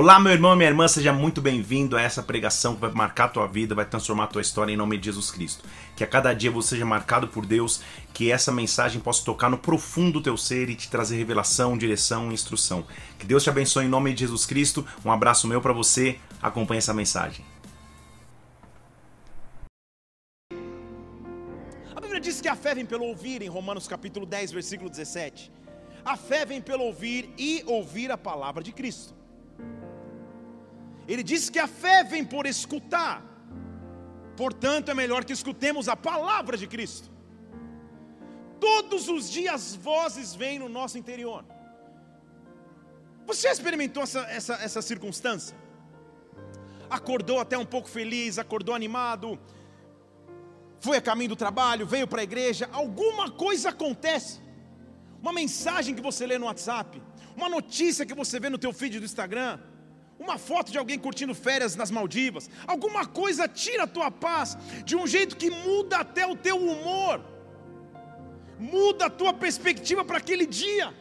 Olá, meu irmão e minha irmã, seja muito bem-vindo a essa pregação que vai marcar a tua vida, vai transformar a tua história em nome de Jesus Cristo. Que a cada dia você seja marcado por Deus, que essa mensagem possa tocar no profundo do teu ser e te trazer revelação, direção e instrução. Que Deus te abençoe em nome de Jesus Cristo. Um abraço meu para você. Acompanhe essa mensagem. A Bíblia diz que a fé vem pelo ouvir, em Romanos capítulo 10, versículo 17. A fé vem pelo ouvir e ouvir a palavra de Cristo. Ele diz que a fé vem por escutar. Portanto, é melhor que escutemos a palavra de Cristo. Todos os dias vozes vêm no nosso interior. Você experimentou essa, essa, essa circunstância? Acordou até um pouco feliz, acordou animado, foi a caminho do trabalho, veio para a igreja, alguma coisa acontece. Uma mensagem que você lê no WhatsApp, uma notícia que você vê no teu feed do Instagram, uma foto de alguém curtindo férias nas Maldivas, alguma coisa tira a tua paz de um jeito que muda até o teu humor, muda a tua perspectiva para aquele dia.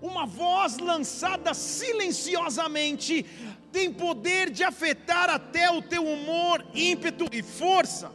Uma voz lançada silenciosamente tem poder de afetar até o teu humor, ímpeto e força.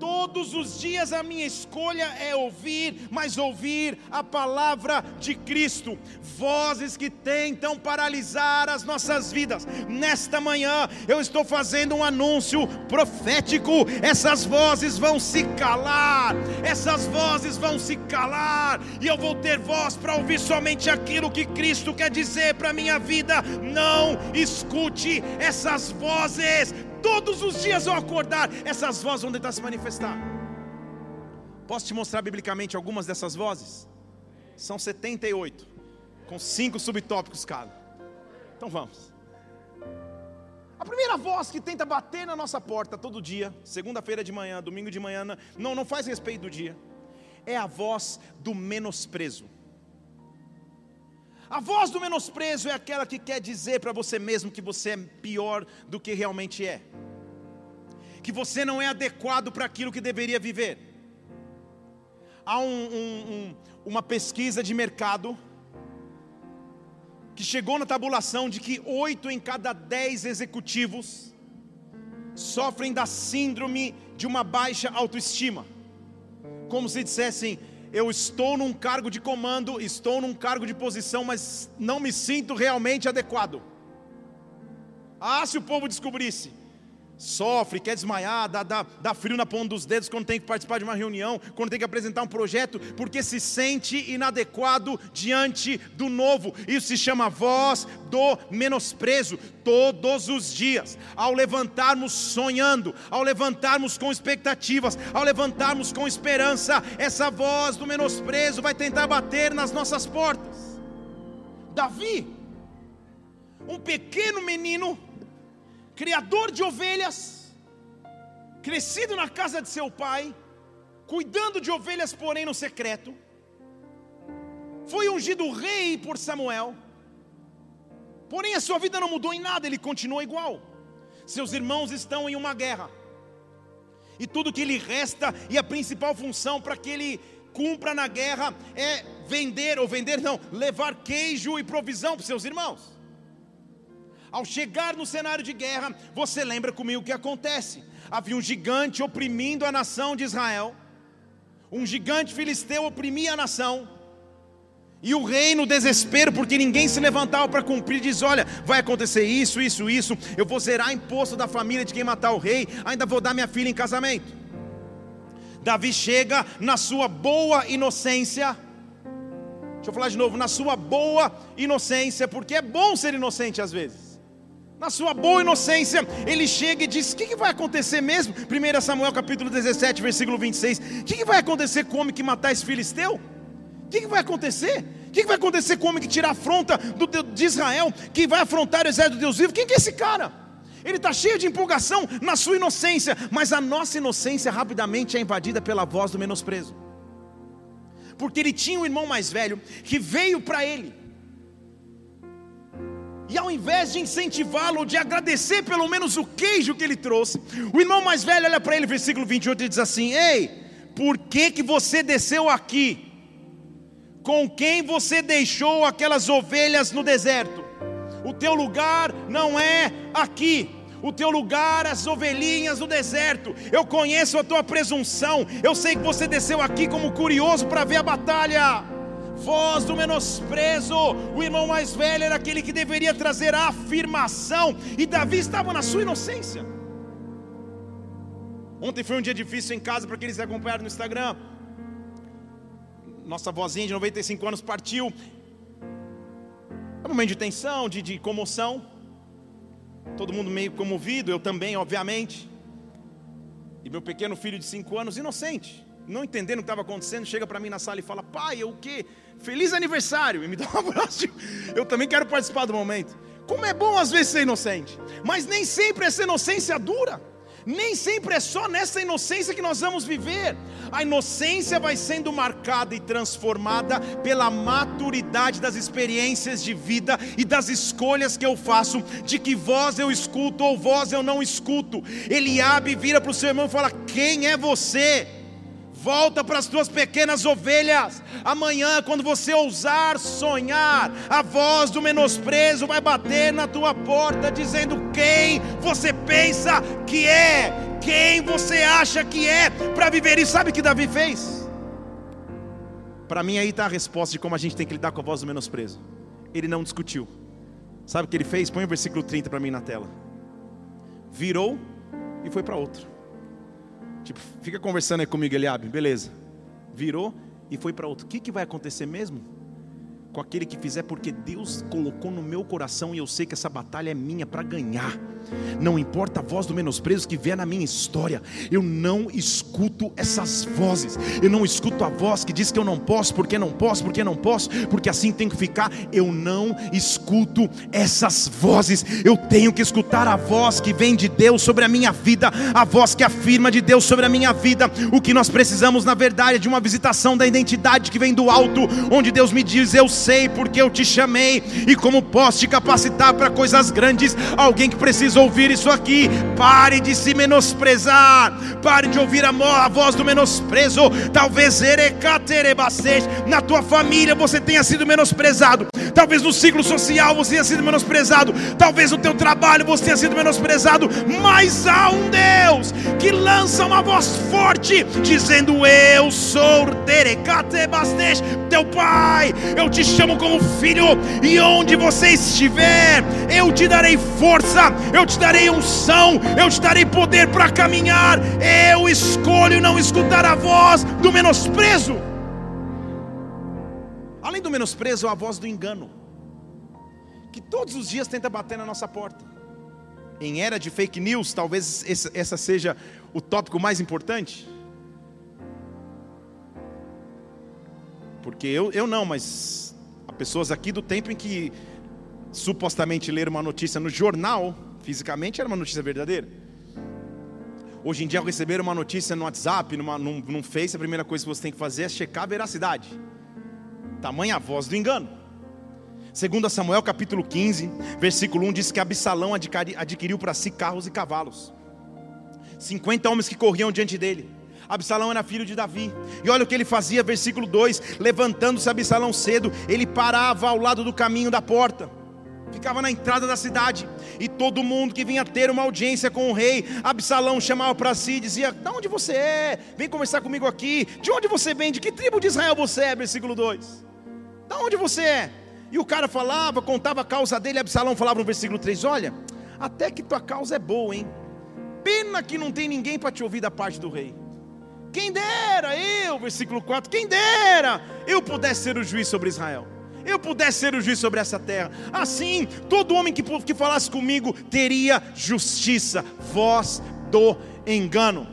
Todos os dias a minha escolha é ouvir, mas ouvir a palavra de Cristo. Vozes que tentam paralisar as nossas vidas. Nesta manhã eu estou fazendo um anúncio profético. Essas vozes vão se calar. Essas vozes vão se calar. E eu vou ter voz para ouvir somente aquilo que Cristo quer dizer para minha vida. Não escute essas vozes Todos os dias ao acordar, essas vozes vão tentar se manifestar. Posso te mostrar biblicamente algumas dessas vozes? São 78, com cinco subtópicos cada. Então vamos. A primeira voz que tenta bater na nossa porta todo dia, segunda-feira de manhã, domingo de manhã, não, não faz respeito do dia, é a voz do menosprezo. A voz do menosprezo é aquela que quer dizer para você mesmo que você é pior do que realmente é, que você não é adequado para aquilo que deveria viver. Há um, um, um, uma pesquisa de mercado que chegou na tabulação de que oito em cada dez executivos sofrem da síndrome de uma baixa autoestima, como se dissessem eu estou num cargo de comando, estou num cargo de posição, mas não me sinto realmente adequado. Ah, se o povo descobrisse, sofre, quer desmaiar, dá, dá, dá frio na ponta dos dedos quando tem que participar de uma reunião, quando tem que apresentar um projeto, porque se sente inadequado diante do novo. Isso se chama voz do menosprezo. Todos os dias, ao levantarmos sonhando, ao levantarmos com expectativas, ao levantarmos com esperança, essa voz do menosprezo vai tentar bater nas nossas portas. Davi, um pequeno menino, criador de ovelhas, crescido na casa de seu pai, cuidando de ovelhas, porém no secreto, foi ungido rei por Samuel, porém a sua vida não mudou em nada, ele continua igual. Seus irmãos estão em uma guerra, e tudo que lhe resta, e a principal função para que ele cumpra na guerra é vender, ou vender não, levar queijo e provisão para seus irmãos. Ao chegar no cenário de guerra, você lembra comigo o que acontece? Havia um gigante oprimindo a nação de Israel, um gigante filisteu oprimia a nação, e o rei, no desespero, porque ninguém se levantava para cumprir, diz: Olha, vai acontecer isso, isso, isso. Eu vou zerar imposto da família de quem matar o rei, ainda vou dar minha filha em casamento. Davi chega na sua boa inocência. Deixa eu falar de novo, na sua boa inocência, porque é bom ser inocente às vezes na sua boa inocência, ele chega e diz: O que, que, vai acontecer mesmo? 1 Samuel capítulo 17, versículo 26. O que, que vai acontecer com o homem que matar esse filisteu? O que, que vai acontecer? O que, vai acontecer com o homem que tirar a afronta do, de Israel, que vai afrontar o exército de Deus vivo? Quem que é esse cara? Ele está cheio de empolgação na sua inocência, mas a nossa inocência rapidamente é invadida pela voz do menosprezo. Porque ele tinha um irmão mais velho que veio para ele e ao invés de incentivá-lo, de agradecer pelo menos o queijo que ele trouxe, o irmão mais velho olha para ele, versículo 28, e diz assim: Ei, por que, que você desceu aqui? Com quem você deixou aquelas ovelhas no deserto? O teu lugar não é aqui. O teu lugar, as ovelhinhas do deserto. Eu conheço a tua presunção. Eu sei que você desceu aqui como curioso para ver a batalha. Voz do menosprezo. O irmão mais velho era aquele que deveria trazer a afirmação. E Davi estava na sua inocência. Ontem foi um dia difícil em casa para aqueles que acompanharam no Instagram. Nossa vozinha de 95 anos partiu. É um momento de tensão, de, de comoção. Todo mundo meio comovido, eu também, obviamente. E meu pequeno filho de 5 anos, inocente, não entendendo o que estava acontecendo, chega para mim na sala e fala: Pai, o que? Feliz aniversário! E me dá um abraço. Eu também quero participar do momento. Como é bom às vezes ser inocente, mas nem sempre essa inocência dura. Nem sempre é só nessa inocência que nós vamos viver. A inocência vai sendo marcada e transformada pela maturidade das experiências de vida e das escolhas que eu faço, de que voz eu escuto ou voz eu não escuto. Eliabe vira para o seu irmão e fala: Quem é você? Volta para as tuas pequenas ovelhas. Amanhã, quando você ousar sonhar, a voz do menosprezo vai bater na tua porta, dizendo quem você pensa que é, quem você acha que é para viver isso. Sabe o que Davi fez? Para mim, aí está a resposta de como a gente tem que lidar com a voz do menosprezo. Ele não discutiu. Sabe o que ele fez? Põe o versículo 30 para mim na tela. Virou e foi para outro. Tipo, fica conversando aí comigo, Eliabe, beleza. Virou e foi para outro. O que, que vai acontecer mesmo? Com aquele que fizer, porque Deus colocou no meu coração e eu sei que essa batalha é minha para ganhar. Não importa a voz do menosprezo que vier na minha história, eu não escuto essas vozes. Eu não escuto a voz que diz que eu não posso, porque não posso, porque não posso, porque assim tem que ficar. Eu não escuto essas vozes. Eu tenho que escutar a voz que vem de Deus sobre a minha vida, a voz que afirma de Deus sobre a minha vida. O que nós precisamos, na verdade, é de uma visitação da identidade que vem do alto, onde Deus me diz: Eu sei porque eu te chamei e como posso te capacitar para coisas grandes. Alguém que precisa ouvir isso aqui. Pare de se menosprezar. Pare de ouvir a, a voz do menosprezo. Talvez na tua família você tenha sido menosprezado. Talvez no ciclo social você tenha sido menosprezado. Talvez no teu trabalho você tenha sido menosprezado. Mas há um Deus que lança uma voz forte, dizendo: Eu sou teu pai. Eu te chamo como filho. E onde você estiver, eu te darei força. Eu te darei unção, eu te darei poder para caminhar. Eu escolho não escutar a voz do menosprezo. Além do menosprezo, a voz do engano, que todos os dias tenta bater na nossa porta. Em era de fake news, talvez essa seja o tópico mais importante. Porque eu, eu não, mas pessoas aqui do tempo em que supostamente leram uma notícia no jornal Fisicamente era uma notícia verdadeira. Hoje em dia, ao receber uma notícia no WhatsApp, numa, num, num Face, a primeira coisa que você tem que fazer é checar a veracidade. Tamanha a voz do engano. Segundo Samuel capítulo 15, versículo 1 diz que Absalão adquiriu para si carros e cavalos. 50 homens que corriam diante dele. Absalão era filho de Davi. E olha o que ele fazia, versículo 2: levantando-se Absalão cedo, ele parava ao lado do caminho da porta ficava na entrada da cidade, e todo mundo que vinha ter uma audiência com o rei, Absalão chamava para si e dizia: De onde você é? Vem conversar comigo aqui. De onde você vem? De que tribo de Israel você é? Versículo 2. De onde você é? E o cara falava, contava a causa dele, Absalão falava no versículo 3: Olha, até que tua causa é boa, hein? Pena que não tem ninguém para te ouvir da parte do rei. Quem dera eu, versículo 4, quem dera eu pudesse ser o juiz sobre Israel. Eu pudesse ser o juiz sobre essa terra. Assim, todo homem que, que falasse comigo teria justiça, voz do engano,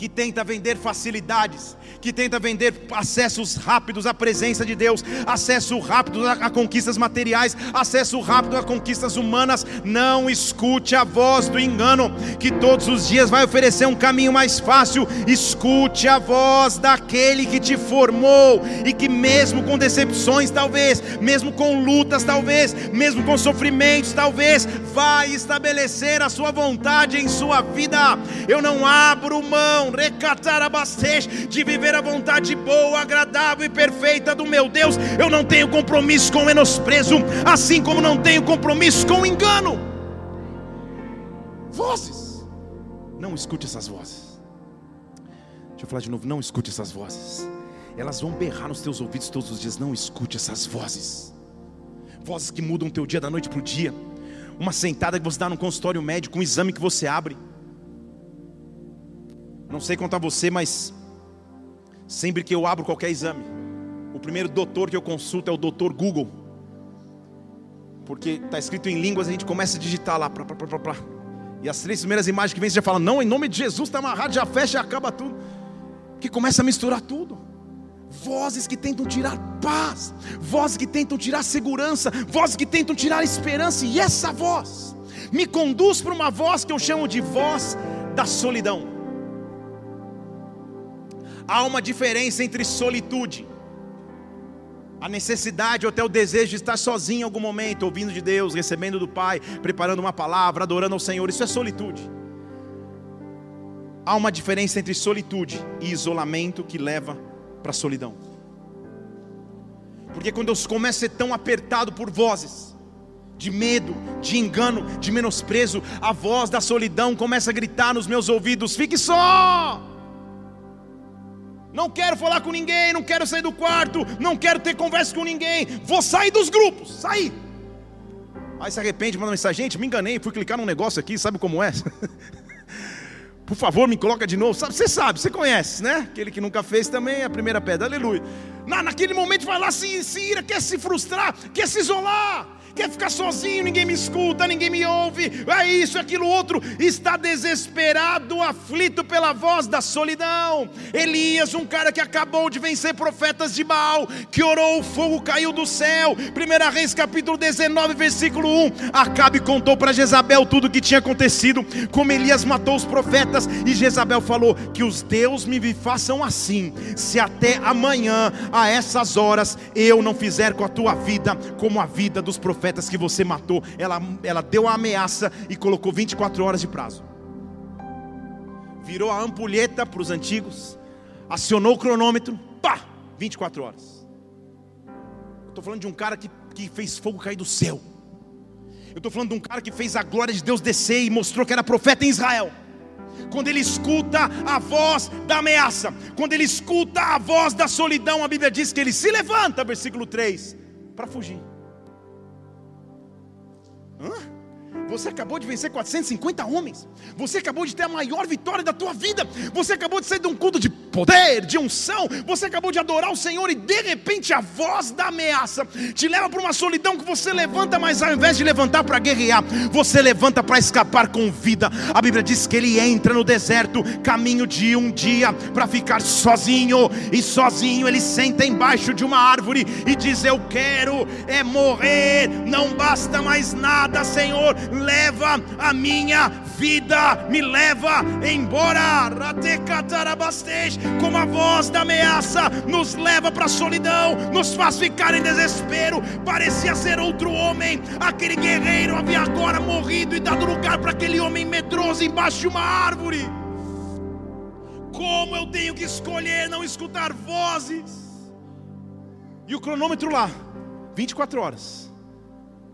que tenta vender facilidades, que tenta vender acessos rápidos à presença de Deus, acesso rápido a, conquistas materiais, acesso rápido a conquistas humanas. Não escute a voz do engano, que todos os dias vai oferecer um caminho mais fácil. Escute a voz daquele que te formou e que, mesmo com decepções, talvez, mesmo com lutas, talvez, mesmo com sofrimentos, talvez, vai estabelecer a sua vontade em sua vida. Eu não abro mão de viver a vontade boa, agradável e perfeita do meu Deus. Eu não tenho compromisso com o menosprezo, assim como não tenho compromisso com o engano. Vozes, não escute essas vozes. Deixa eu falar de novo, não escute essas vozes. Elas vão berrar nos teus ouvidos todos os dias. Não escute essas vozes. Vozes que mudam o teu dia da noite para o dia. Uma sentada que você dá no consultório médico, um exame que você abre. Não sei contar você, mas sempre que eu abro qualquer exame, o primeiro doutor que eu consulto é o doutor Google. Porque está escrito em línguas, a gente começa a digitar lá. Plá, plá, plá, e as três primeiras imagens que vem, você já fala, não, em nome de Jesus está amarrado, já fecha e acaba tudo. Que começa a misturar tudo. Vozes que tentam tirar paz, vozes que tentam tirar segurança, vozes que tentam tirar esperança, e essa voz me conduz para uma voz que eu chamo de voz da solidão. Há uma diferença entre solitude, a necessidade ou até o desejo de estar sozinho em algum momento, ouvindo de Deus, recebendo do Pai, preparando uma palavra, adorando ao Senhor. Isso é solitude. Há uma diferença entre solitude e isolamento que leva para a solidão. Porque quando eu começo a ser tão apertado por vozes, de medo, de engano, de menosprezo, a voz da solidão começa a gritar nos meus ouvidos: fique só! Não quero falar com ninguém, não quero sair do quarto, não quero ter conversa com ninguém, vou sair dos grupos, sair. Aí se arrepende, manda mensagem, gente, me enganei, fui clicar num negócio aqui, sabe como é? Por favor, me coloca de novo. Sabe, você sabe, você conhece, né? Aquele que nunca fez também é a primeira pedra, aleluia. Na, naquele momento vai lá, se, se ira, quer se frustrar, quer se isolar quer ficar sozinho, ninguém me escuta, ninguém me ouve, é isso, é aquilo outro, está desesperado, aflito pela voz da solidão. Elias, um cara que acabou de vencer profetas de Baal, que orou, o fogo caiu do céu. 1 Reis capítulo 19, versículo 1. Acabe contou para Jezabel tudo o que tinha acontecido, como Elias matou os profetas, e Jezabel falou: Que os deuses me façam assim, se até amanhã, a essas horas, eu não fizer com a tua vida como a vida dos profetas profetas que você matou, ela, ela deu a ameaça e colocou 24 horas de prazo. Virou a ampulheta para os antigos, acionou o cronômetro, pá, 24 horas. Estou falando de um cara que, que fez fogo cair do céu. Eu estou falando de um cara que fez a glória de Deus descer e mostrou que era profeta em Israel. Quando ele escuta a voz da ameaça, quando ele escuta a voz da solidão, a Bíblia diz que ele se levanta, versículo 3, para fugir. Hã? Você acabou de vencer 450 homens. Você acabou de ter a maior vitória da tua vida. Você acabou de sair de um culto de poder, de unção. Você acabou de adorar o Senhor e de repente a voz da ameaça te leva para uma solidão que você levanta, mas ao invés de levantar para guerrear, você levanta para escapar com vida. A Bíblia diz que ele entra no deserto, caminho de um dia para ficar sozinho e sozinho ele senta embaixo de uma árvore e diz: "Eu quero é morrer, não basta mais nada, Senhor, leva a minha vida, me leva embora. Como a voz da ameaça nos leva para a solidão, nos faz ficar em desespero. Parecia ser outro homem, aquele guerreiro havia agora morrido e dado lugar para aquele homem medroso embaixo de uma árvore. Como eu tenho que escolher não escutar vozes? E o cronômetro lá, 24 horas.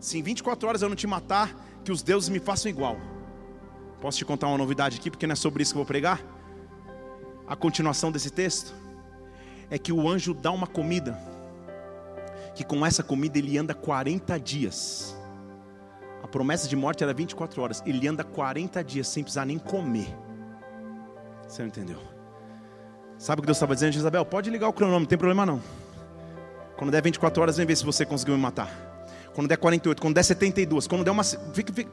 Se em 24 horas eu não te matar, que os deuses me façam igual. Posso te contar uma novidade aqui, porque não é sobre isso que eu vou pregar? A continuação desse texto é que o anjo dá uma comida, que com essa comida ele anda 40 dias. A promessa de morte era 24 horas, ele anda 40 dias sem precisar nem comer. Você não entendeu? Sabe o que Deus estava dizendo, Isabel? Pode ligar o cronômetro, não tem problema não. Quando der 24 horas, vem ver se você conseguiu me matar quando der 48, quando der 72, quando der, uma,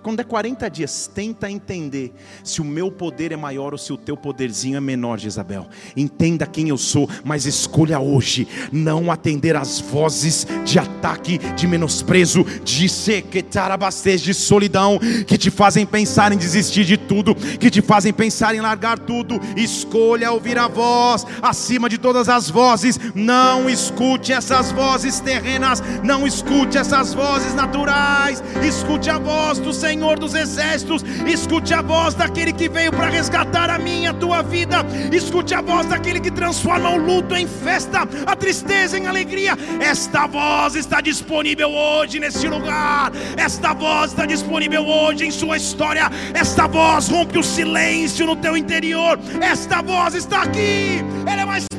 quando der 40 dias, tenta entender se o meu poder é maior ou se o teu poderzinho é menor, Jezabel. Entenda quem eu sou, mas escolha hoje não atender às vozes de ataque, de menosprezo, de sequetarabastez, de solidão, que te fazem pensar em desistir de tudo, que te fazem pensar em largar tudo. Escolha ouvir a voz acima de todas as vozes. Não escute essas vozes terrenas, não escute essas vozes vozes naturais. Escute a voz do Senhor dos Exércitos. Escute a voz daquele que veio para resgatar a minha, a tua vida. Escute a voz daquele que transforma o luto em festa, a tristeza em alegria. Esta voz está disponível hoje neste lugar. Esta voz está disponível hoje em sua história. Esta voz rompe o silêncio no teu interior. Esta voz está aqui. Ela é mais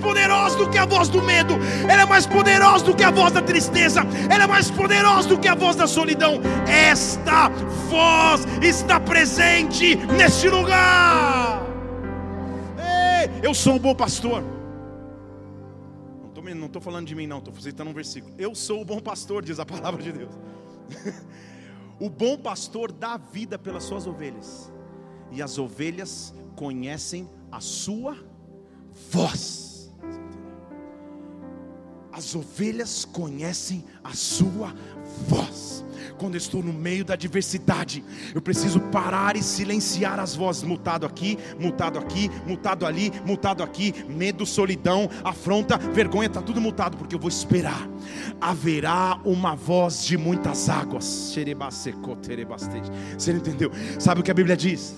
poderosa do que a voz do medo. Ela é mais poderosa do que a voz da tristeza. Ela é mais poderosa do que a voz da solidão. Esta voz está presente neste lugar. Ei, eu sou um bom pastor. Não estou falando de mim, não, estou citando um versículo. Eu sou o bom pastor, diz a palavra de Deus. o bom pastor dá vida pelas suas ovelhas, e as ovelhas conhecem a sua voz. As ovelhas conhecem a sua voz quando estou no meio da adversidade, eu preciso parar e silenciar as vozes, mutado aqui, mutado aqui, mutado ali, mutado aqui, medo, solidão, afronta, vergonha, está tudo mutado, porque eu vou esperar. Haverá uma voz de muitas águas. Você entendeu? Sabe o que a Bíblia diz?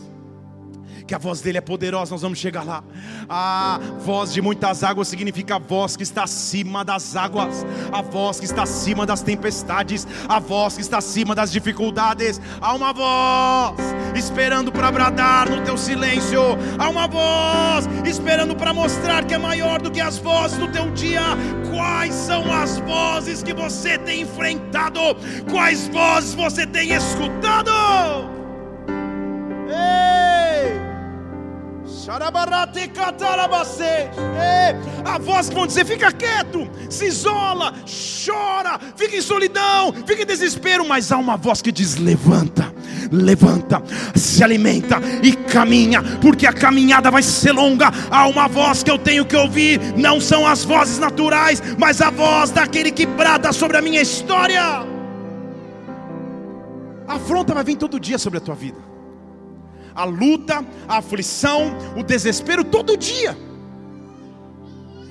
Que a voz dele é poderosa, nós vamos chegar lá. A voz de muitas águas significa a voz que está acima das águas, a voz que está acima das tempestades, a voz que está acima das dificuldades. Há uma voz esperando para bradar no teu silêncio, há uma voz esperando para mostrar que é maior do que as vozes do teu dia. Quais são as vozes que você tem enfrentado? Quais vozes você tem escutado? Ei! A voz que vão dizer: fica quieto, se isola, chora, fica em solidão, fica em desespero. Mas há uma voz que diz: levanta, levanta, se alimenta e caminha, porque a caminhada vai ser longa. Há uma voz que eu tenho que ouvir, não são as vozes naturais, mas a voz daquele que brada sobre a minha história. A afronta vai vir todo dia sobre a tua vida a luta, a aflição, o desespero todo dia.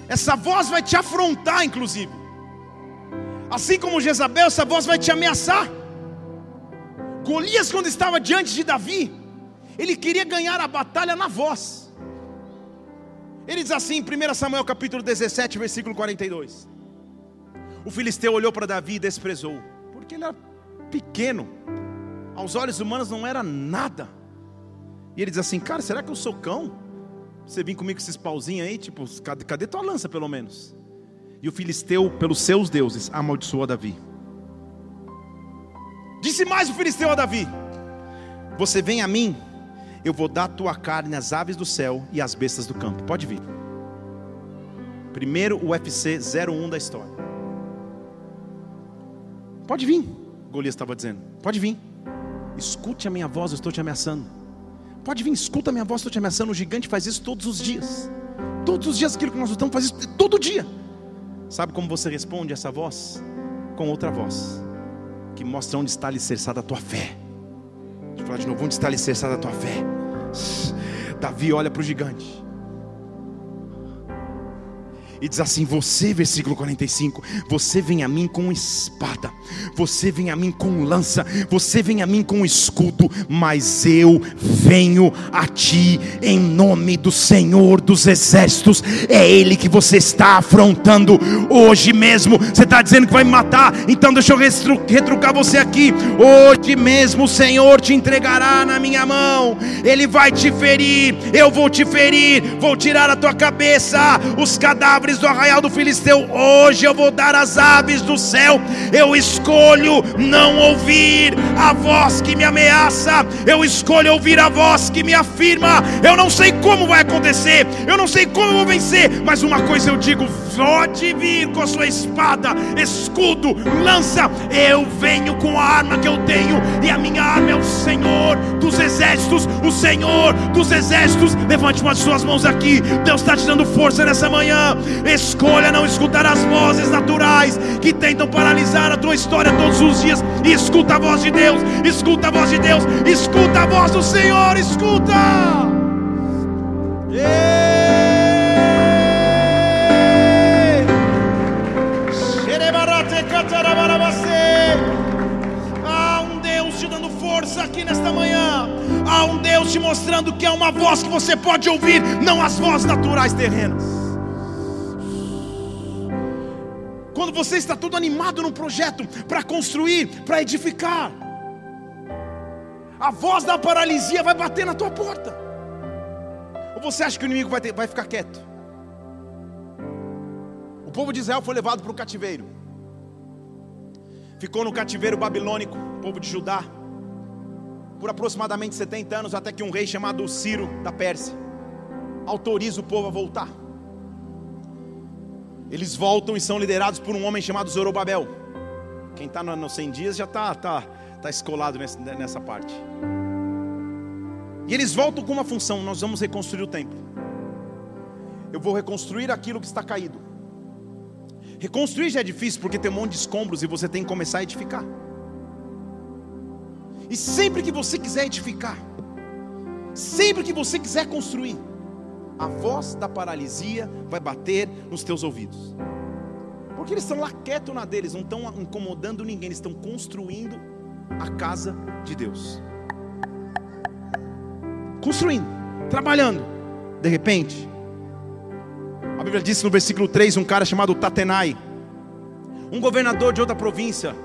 Essa voz vai te afrontar, inclusive. Assim como Jezabel, essa voz vai te ameaçar. Golias, quando estava diante de Davi, ele queria ganhar a batalha na voz. Ele diz assim, em 1 Samuel capítulo 17, versículo 42. O filisteu olhou para Davi e desprezou, porque ele era pequeno, aos olhos humanos não era nada. E ele diz assim: Cara, será que eu sou cão? Você vem comigo com esses pauzinhos aí, tipo, cadê, cadê tua lança pelo menos? E o filisteu, pelos seus deuses, amaldiçoou Davi. Disse mais o filisteu a Davi: Você vem a mim, eu vou dar tua carne às aves do céu e às bestas do campo. Pode vir. Primeiro o UFC 01 da história. Pode vir, Golias estava dizendo. Pode vir. Escute a minha voz, eu estou te ameaçando. Pode vir, escuta minha voz, estou te ameaçando. O gigante faz isso todos os dias. Todos os dias aquilo que nós lutamos faz isso todo dia. Sabe como você responde essa voz? Com outra voz, que mostra onde está alicerçada a tua fé. Deixa eu falar de novo, onde está alicerçada a tua fé? Davi olha para o gigante e diz assim: Você, versículo 45, você vem a mim com espada, você vem a mim com lança, você vem a mim com escudo, mas eu venho a ti em nome do Senhor dos Exércitos. É Ele que você está afrontando hoje mesmo. Você está dizendo que vai me matar, então deixa eu retrucar você aqui. Hoje mesmo o Senhor te entregará na minha mão, Ele vai te ferir, eu vou te ferir, vou tirar a tua cabeça, os cadáveres do arraial do Filisteu. Hoje eu vou dar as aves do céu. Eu escolho não ouvir a voz que me ameaça. Eu escolho ouvir a voz que me afirma. Eu não sei como vai acontecer. Eu não sei como eu vou vencer. Mas uma coisa eu digo: pode vir com a sua espada, escudo, lança. Eu venho com a arma que eu tenho. E a minha arma é o Senhor dos exércitos. O Senhor dos exércitos. Levante uma de suas mãos aqui. Deus está te dando força nessa manhã. Escolha não escutar as vozes naturais que tentam paralisar a tua história todos os dias. E escuta a voz de Deus, escuta a voz de Deus, escuta a voz do Senhor, escuta. Aqui nesta manhã. Há um Deus te mostrando que é uma voz que você pode ouvir, não as vozes naturais terrenas. Quando você está todo animado num projeto para construir, para edificar, a voz da paralisia vai bater na tua porta. Ou você acha que o inimigo vai, ter, vai ficar quieto? O povo de Israel foi levado para o cativeiro. Ficou no cativeiro babilônico, o povo de Judá, por aproximadamente 70 anos, até que um rei chamado Ciro da Pérsia autoriza o povo a voltar. Eles voltam e são liderados por um homem chamado Zorobabel. Quem está nos 100 dias já está tá, tá escolado nessa, nessa parte. E eles voltam com uma função: nós vamos reconstruir o templo. Eu vou reconstruir aquilo que está caído. Reconstruir já é difícil porque tem um monte de escombros e você tem que começar a edificar. E sempre que você quiser edificar, sempre que você quiser construir, a voz da paralisia vai bater nos teus ouvidos. Porque eles estão lá quietos na deles, não estão incomodando ninguém, eles estão construindo a casa de Deus. Construindo, trabalhando. De repente, a Bíblia diz no versículo 3: um cara chamado Tatenai, um governador de outra província,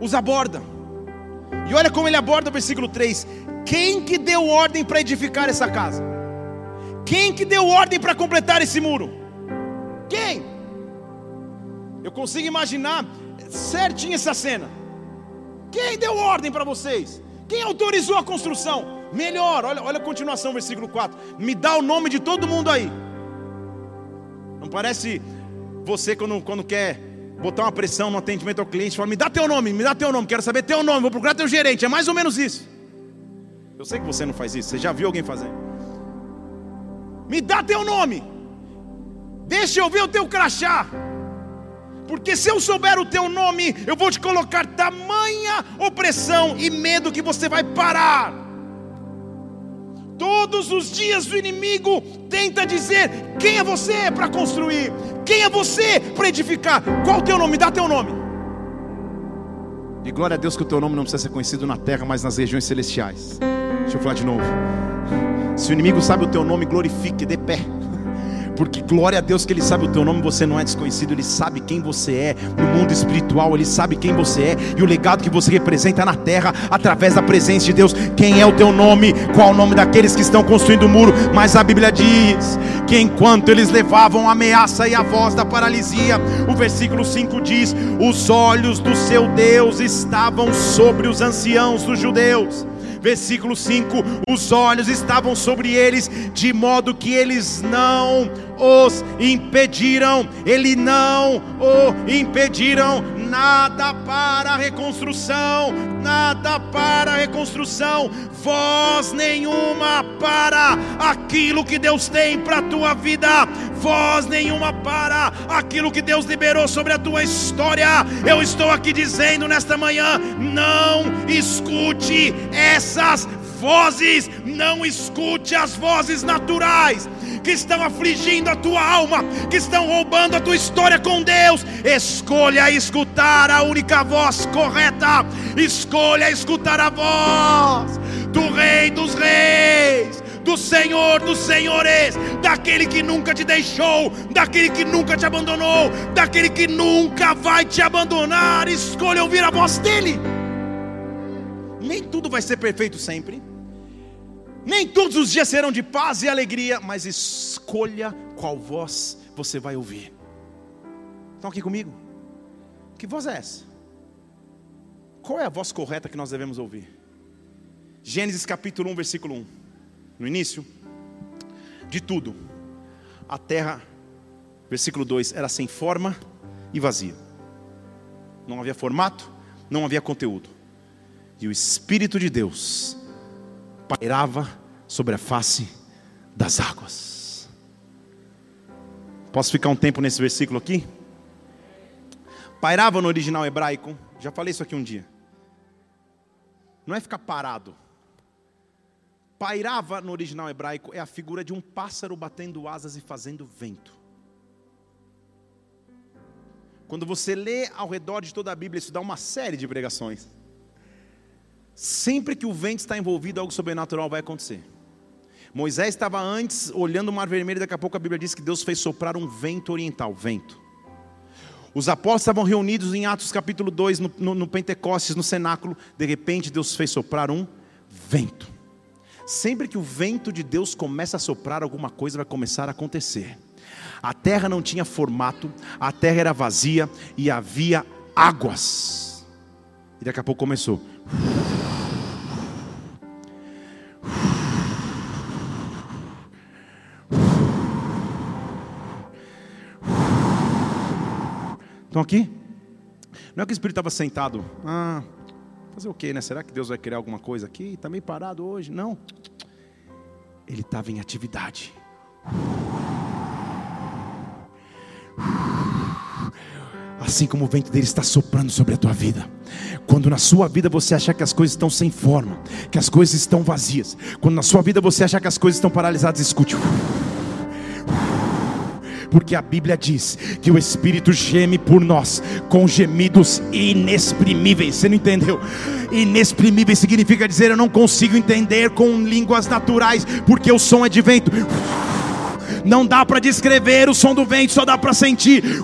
os aborda. E olha como ele aborda o versículo 3: Quem que deu ordem para edificar essa casa? Quem que deu ordem para completar esse muro? Quem? Eu consigo imaginar certinho essa cena. Quem deu ordem para vocês? Quem autorizou a construção? Melhor, olha, olha a continuação, versículo 4. Me dá o nome de todo mundo aí. Não parece você quando, quando quer botar uma pressão no atendimento ao cliente, fala, me dá teu nome, me dá teu nome, quero saber teu nome, vou procurar teu gerente, é mais ou menos isso. Eu sei que você não faz isso, você já viu alguém fazendo. Me dá teu nome, deixa eu ver o teu crachá, porque se eu souber o teu nome, eu vou te colocar tamanha opressão e medo que você vai parar. Todos os dias o inimigo tenta dizer: quem é você para construir? Quem é você para edificar? Qual o teu nome? Dá teu nome. E glória a Deus que o teu nome não precisa ser conhecido na terra, mas nas regiões celestiais. Deixa eu falar de novo. Se o inimigo sabe o teu nome, glorifique, dê pé porque glória a Deus que Ele sabe o teu nome, você não é desconhecido, Ele sabe quem você é no mundo espiritual, Ele sabe quem você é e o legado que você representa na terra através da presença de Deus. Quem é o teu nome? Qual o nome daqueles que estão construindo o muro? Mas a Bíblia diz que enquanto eles levavam a ameaça e a voz da paralisia, o versículo 5 diz: os olhos do seu Deus estavam sobre os anciãos dos judeus versículo 5: os olhos estavam sobre eles, de modo que eles não os impediram, ele não o impediram, nada para a reconstrução, nada para a reconstrução, voz nenhuma para aquilo que Deus tem para a tua vida, voz nenhuma para aquilo que Deus liberou sobre a tua história. Eu estou aqui dizendo nesta manhã: não escute essas vozes, não escute as vozes naturais que estão afligindo a tua alma, que estão roubando a tua história com Deus. Escolha escutar a única voz correta, escolha escutar a voz do Rei dos Reis do Senhor dos Senhores, daquele que nunca te deixou, daquele que nunca te abandonou, daquele que nunca vai te abandonar. Escolha ouvir a voz dele. Nem tudo vai ser perfeito sempre. Nem todos os dias serão de paz e alegria, mas escolha qual voz você vai ouvir. Estão aqui comigo? Que voz é essa? Qual é a voz correta que nós devemos ouvir? Gênesis capítulo 1, versículo 1. No início de tudo, a terra, versículo 2, era sem forma e vazia. Não havia formato, não havia conteúdo. E o Espírito de Deus pairava sobre a face das águas. Posso ficar um tempo nesse versículo aqui? Pairava no original hebraico, já falei isso aqui um dia. Não é ficar parado. Pairava no original hebraico é a figura de um pássaro batendo asas e fazendo vento. Quando você lê ao redor de toda a Bíblia, isso dá uma série de pregações. Sempre que o vento está envolvido, algo sobrenatural vai acontecer. Moisés estava antes olhando o mar vermelho, e daqui a pouco a Bíblia diz que Deus fez soprar um vento oriental, vento. Os apóstolos estavam reunidos em Atos capítulo 2, no, no, no Pentecostes, no cenáculo. De repente, Deus fez soprar um vento. Sempre que o vento de Deus começa a soprar, alguma coisa vai começar a acontecer. A terra não tinha formato, a terra era vazia e havia águas. E daqui a pouco começou. Estão aqui? Não é que o Espírito estava sentado. Ah, fazer o quê, né? Será que Deus vai criar alguma coisa aqui? Está meio parado hoje? Não. Ele estava em atividade. Assim como o vento dele está soprando sobre a tua vida. Quando na sua vida você achar que as coisas estão sem forma, que as coisas estão vazias, quando na sua vida você achar que as coisas estão paralisadas, escute porque a Bíblia diz que o Espírito geme por nós com gemidos inexprimíveis. Você não entendeu? Inexprimíveis significa dizer eu não consigo entender com línguas naturais, porque o som é de vento. Não dá para descrever o som do vento, só dá para sentir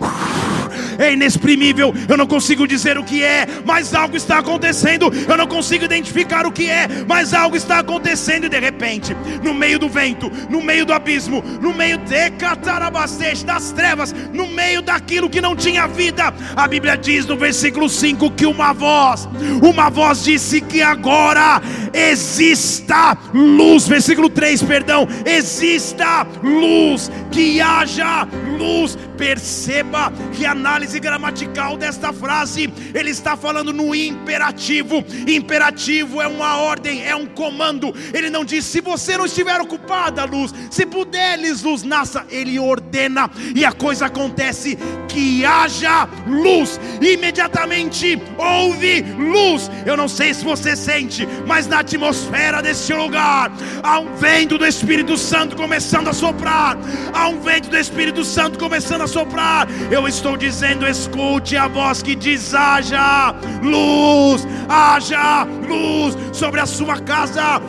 é inexprimível, eu não consigo dizer o que é, mas algo está acontecendo, eu não consigo identificar o que é, mas algo está acontecendo, e de repente, no meio do vento, no meio do abismo, no meio de Catarabastete, das trevas, no meio daquilo que não tinha vida, a Bíblia diz no versículo 5 que uma voz, uma voz disse que agora exista luz, versículo 3, perdão, exista luz, que haja luz, perceba que a análise gramatical desta frase, ele está falando no imperativo. Imperativo é uma ordem, é um comando. Ele não diz: se você não estiver ocupada, luz, se puderes, luz, nasça. Ele ordena e a coisa acontece que haja luz. Imediatamente houve luz. Eu não sei se você sente, mas na atmosfera deste lugar há um vento do Espírito Santo começando a soprar. Há um vento do Espírito Santo começando a soprar. Eu estou dizendo: escute a voz que diz: haja luz, haja luz sobre a sua casa,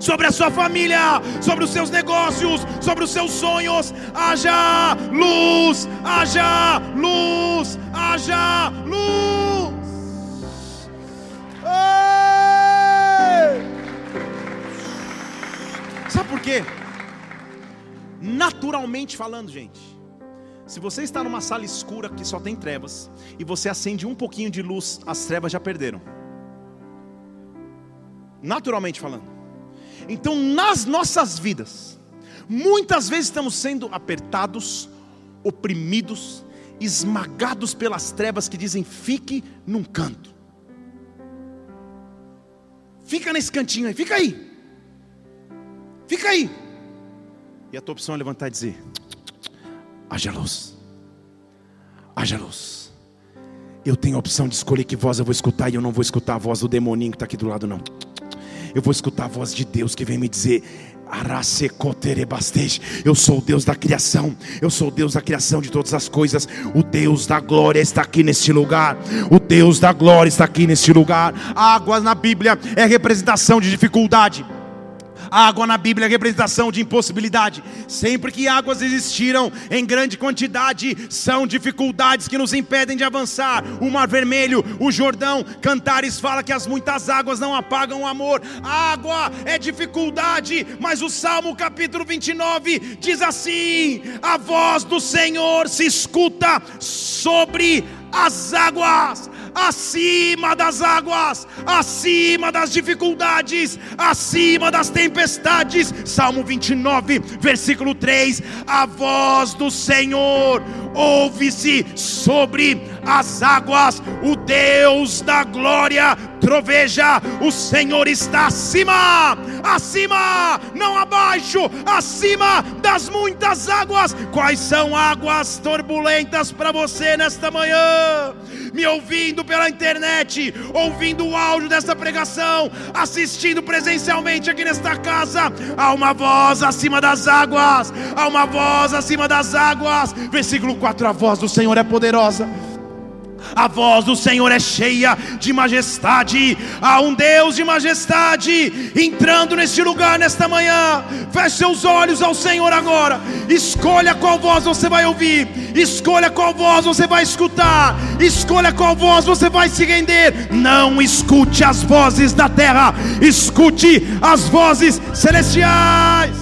sobre a sua família, sobre os seus negócios, sobre os seus sonhos. Haja luz, haja luz, haja luz. Ei! Sabe por quê? Naturalmente falando, gente. Se você está numa sala escura que só tem trevas e você acende um pouquinho de luz, as trevas já perderam. Naturalmente falando. Então, nas nossas vidas, muitas vezes estamos sendo apertados, oprimidos, esmagados pelas trevas que dizem: fique num canto. Fica nesse cantinho aí, fica aí. Fica aí. E a tua opção é levantar e dizer: haja luz, haja luz. Eu tenho a opção de escolher que voz eu vou escutar e eu não vou escutar a voz do demoninho que está aqui do lado, não eu vou escutar a voz de Deus que vem me dizer: eu sou o Deus da criação, eu sou o Deus da criação de todas as coisas. O Deus da glória está aqui neste lugar. O Deus da glória está aqui neste lugar. Água na Bíblia é representação de dificuldade. Água na Bíblia é representação de impossibilidade. Sempre que águas existiram em grande quantidade, são dificuldades que nos impedem de avançar. O Mar Vermelho, o Jordão, Cantares fala que as muitas águas não apagam o amor. Água é dificuldade, mas o Salmo capítulo 29 diz assim: A voz do Senhor se escuta sobre as águas acima das águas, acima das dificuldades, acima das tempestades. Salmo 29, versículo 3: A voz do Senhor ouve-se sobre as águas, o Deus da glória troveja, o Senhor está acima, acima, não abaixo, acima das muitas águas. Quais são águas turbulentas para você nesta manhã? Me ouvindo pela internet, ouvindo o áudio desta pregação, assistindo presencialmente aqui nesta casa, há uma voz acima das águas, há uma voz acima das águas. Versículo 4: A voz do Senhor é poderosa A voz do Senhor é cheia de majestade. Há um Deus de majestade entrando neste lugar nesta manhã. Feche seus olhos ao Senhor agora. Escolha qual voz você vai ouvir. Escolha qual voz você vai escutar. Escolha qual voz você vai se render. Não escute as vozes da terra. Escute as vozes celestiais.